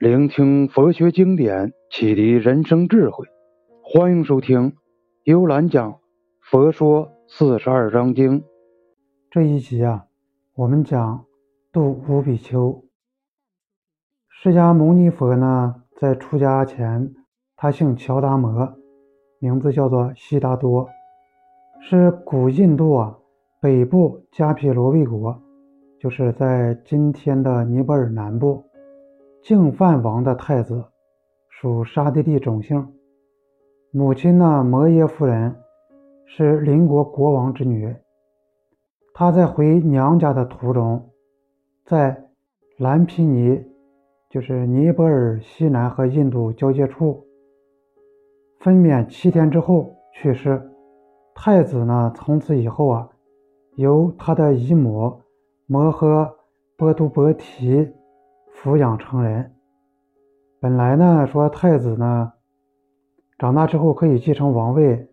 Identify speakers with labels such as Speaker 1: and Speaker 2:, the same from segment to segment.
Speaker 1: 聆听佛学经典，启迪人生智慧。欢迎收听幽兰讲《佛说四十二章经》
Speaker 2: 这一集啊，我们讲度五比丘。释迦牟尼佛呢，在出家前，他姓乔达摩，名字叫做悉达多，是古印度啊北部迦毗罗卫国，就是在今天的尼泊尔南部。净饭王的太子，属沙地利种姓。母亲呢，摩耶夫人是邻国国王之女。她在回娘家的途中，在兰皮尼，就是尼泊尔西南和印度交界处，分娩七天之后去世。太子呢，从此以后啊，由他的姨母摩诃波多波提。抚养成人，本来呢说太子呢长大之后可以继承王位，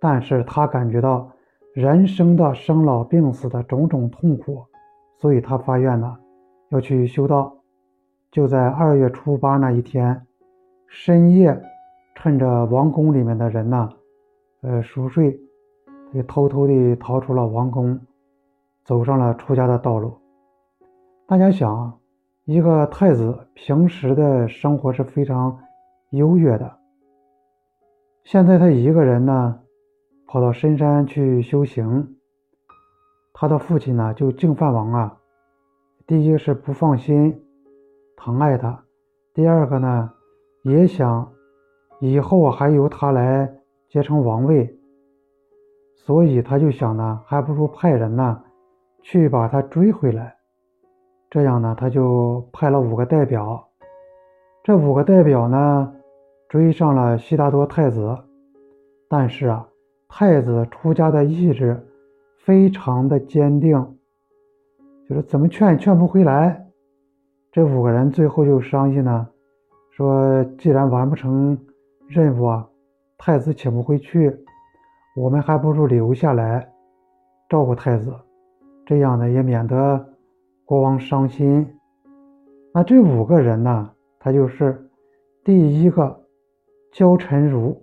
Speaker 2: 但是他感觉到人生的生老病死的种种痛苦，所以他发愿呢要去修道。就在二月初八那一天深夜，趁着王宫里面的人呢呃熟睡，他就偷偷地逃出了王宫，走上了出家的道路。大家想。一个太子平时的生活是非常优越的，现在他一个人呢，跑到深山去修行。他的父亲呢，就净饭王啊，第一个是不放心，疼爱他；第二个呢，也想以后还由他来接承王位，所以他就想呢，还不如派人呢，去把他追回来。这样呢，他就派了五个代表。这五个代表呢，追上了悉达多太子。但是啊，太子出家的意志非常的坚定，就是怎么劝也劝不回来。这五个人最后就商议呢，说既然完不成任务啊，太子请不回去，我们还不如留下来照顾太子，这样呢也免得。国王伤心，那这五个人呢？他就是第一个焦臣如，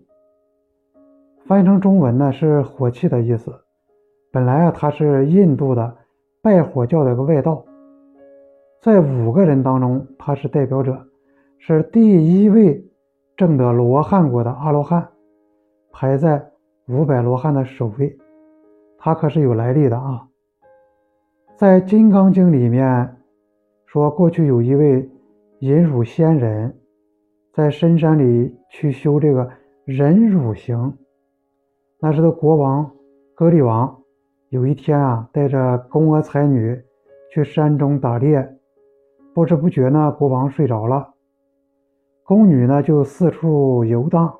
Speaker 2: 翻译成中文呢是火器的意思。本来啊，他是印度的拜火教的一个外道，在五个人当中，他是代表者，是第一位证得罗汉果的阿罗汉，排在五百罗汉的首位，他可是有来历的啊。在《金刚经》里面说，过去有一位忍辱仙人，在深山里去修这个忍辱行。那时的国王歌利王有一天啊，带着宫娥才女去山中打猎，不知不觉呢，国王睡着了，宫女呢就四处游荡，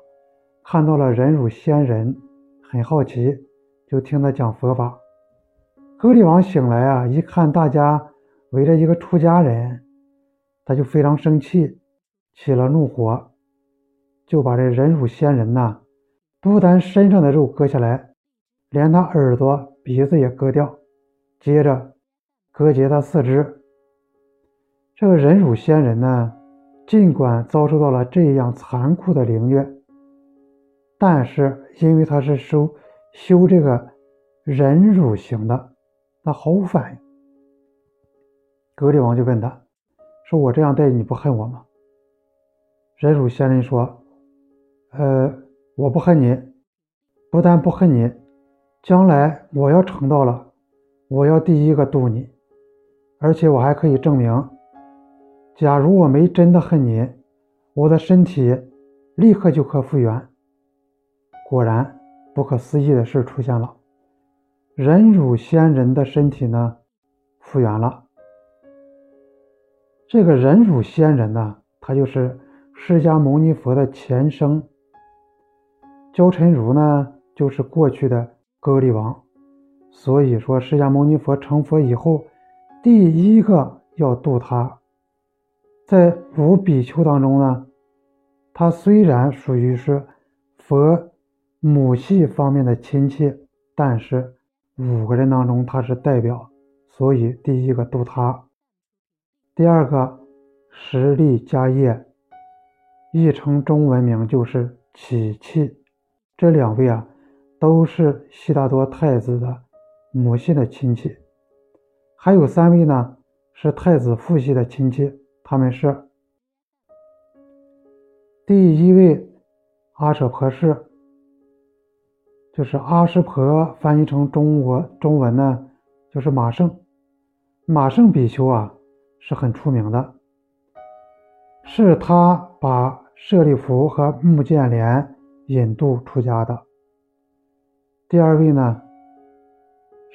Speaker 2: 看到了忍辱仙人，很好奇，就听他讲佛法。格里王醒来啊，一看大家围着一个出家人，他就非常生气，起了怒火，就把这忍辱仙人呐，不但身上的肉割下来，连他耳朵、鼻子也割掉，接着割截他四肢。这个忍辱仙人呢，尽管遭受到了这样残酷的凌虐，但是因为他是修修这个忍辱行的。他毫无反应。格里王就问他：“说我这样待你不恨我吗？”忍辱仙人说：“呃，我不恨你，不但不恨你，将来我要成道了，我要第一个渡你，而且我还可以证明，假如我没真的恨你，我的身体立刻就可复原。”果然，不可思议的事出现了。忍辱仙人的身体呢，复原了。这个忍辱仙人呢，他就是释迦牟尼佛的前生。焦臣如呢，就是过去的歌利王。所以说，释迦牟尼佛成佛以后，第一个要度他。在五比丘当中呢，他虽然属于是佛母系方面的亲戚，但是。五个人当中，他是代表，所以第一个度他。第二个，实力家业，译成中文名就是启气。这两位啊，都是悉达多太子的母系的亲戚。还有三位呢，是太子父系的亲戚，他们是第一位阿舍婆氏，就是阿湿婆翻译成中国中文呢，就是马胜。马胜比丘啊，是很出名的，是他把舍利弗和穆建连引渡出家的。第二位呢，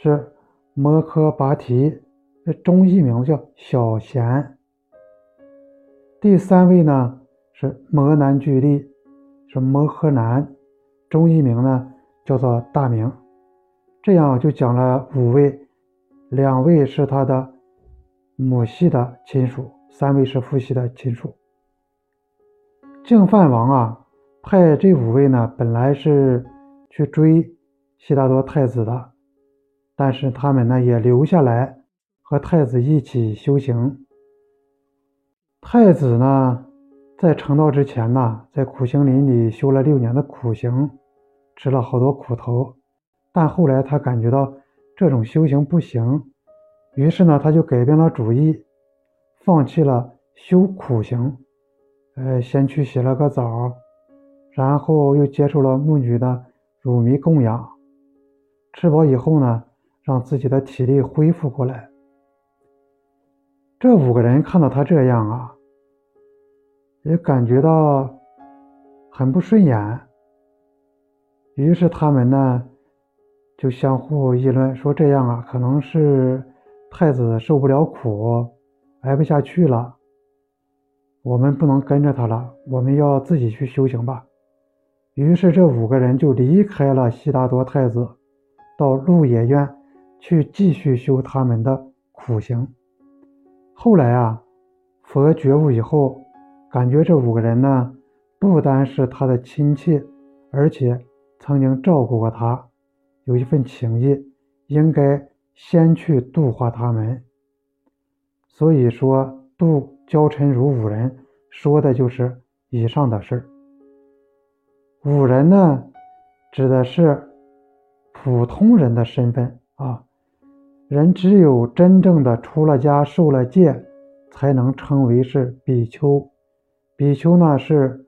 Speaker 2: 是。摩诃跋提，中译名叫小贤。第三位呢是摩南俱利，是摩诃南，中译名呢叫做大明。这样就讲了五位，两位是他的母系的亲属，三位是父系的亲属。净饭王啊，派这五位呢，本来是去追悉达多太子的。但是他们呢也留下来和太子一起修行。太子呢在成道之前呢，在苦行林里修了六年的苦行，吃了好多苦头。但后来他感觉到这种修行不行，于是呢他就改变了主意，放弃了修苦行，呃，先去洗了个澡，然后又接受了木女的乳糜供养，吃饱以后呢。让自己的体力恢复过来。这五个人看到他这样啊，也感觉到很不顺眼。于是他们呢就相互议论说：“这样啊，可能是太子受不了苦，挨不下去了。我们不能跟着他了，我们要自己去修行吧。”于是这五个人就离开了悉达多太子，到鹿野苑。去继续修他们的苦行。后来啊，佛觉悟以后，感觉这五个人呢，不单是他的亲戚，而且曾经照顾过他，有一份情谊，应该先去度化他们。所以说，度焦臣如五人，说的就是以上的事儿。五人呢，指的是普通人的身份啊。人只有真正的出了家、受了戒，才能称为是比丘。比丘呢是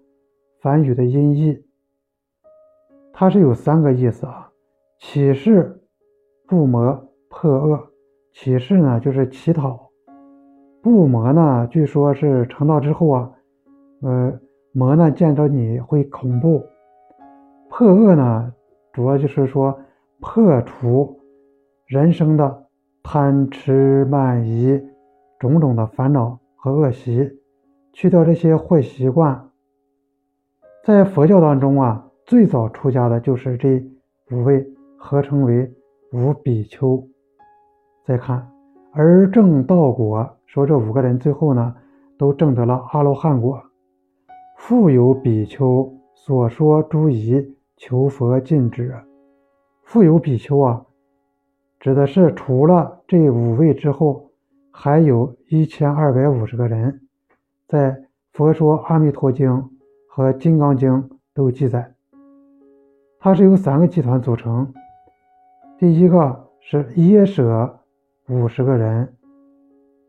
Speaker 2: 梵语的音译，它是有三个意思啊：起示、不磨、破恶。起示呢就是乞讨，不磨呢据说是成道之后啊，呃，磨呢见着你会恐怖。破恶呢主要就是说破除人生的。贪吃慢疑，种种的烦恼和恶习，去掉这些坏习惯。在佛教当中啊，最早出家的就是这五位，合称为五比丘。再看而正道果，说这五个人最后呢，都证得了阿罗汉果。复有比丘所说诸疑，求佛禁止。复有比丘啊。指的是除了这五位之后，还有一千二百五十个人，在《佛说阿弥陀经》和《金刚经》都记载。它是由三个集团组成，第一个是耶舍五十个人，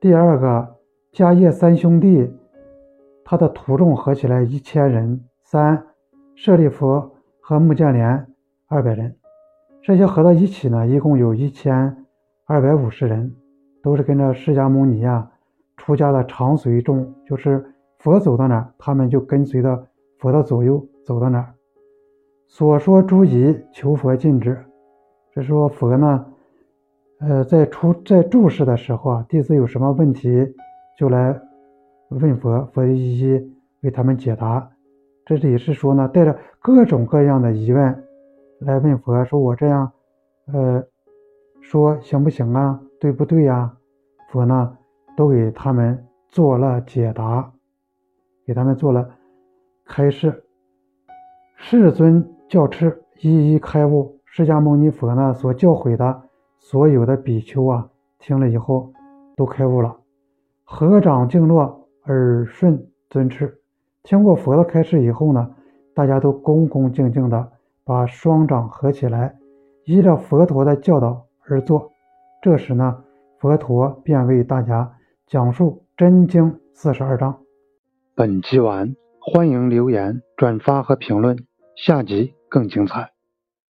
Speaker 2: 第二个迦叶三兄弟，他的徒众合起来一千人，三舍利弗和目犍连二百人。这些合到一起呢，一共有一千二百五十人，都是跟着释迦牟尼呀出家的长随众，就是佛走到哪，他们就跟随着佛的左右走到哪。所说诸疑，求佛禁止。这说佛呢，呃，在出在注释的时候啊，弟子有什么问题就来问佛，佛一一为他们解答。这里是说呢，带着各种各样的疑问。来问佛说：“我这样，呃，说行不行啊？对不对呀？”佛呢，都给他们做了解答，给他们做了开示。世尊教敕一一开悟，释迦牟尼佛呢所教诲的所有的比丘啊，听了以后都开悟了，合掌静落，耳顺尊敕。听过佛的开示以后呢，大家都恭恭敬敬的把双掌合起来，依照佛陀的教导而做。这时呢，佛陀便为大家讲述真经四十二章。
Speaker 1: 本集完，欢迎留言、转发和评论，下集更精彩。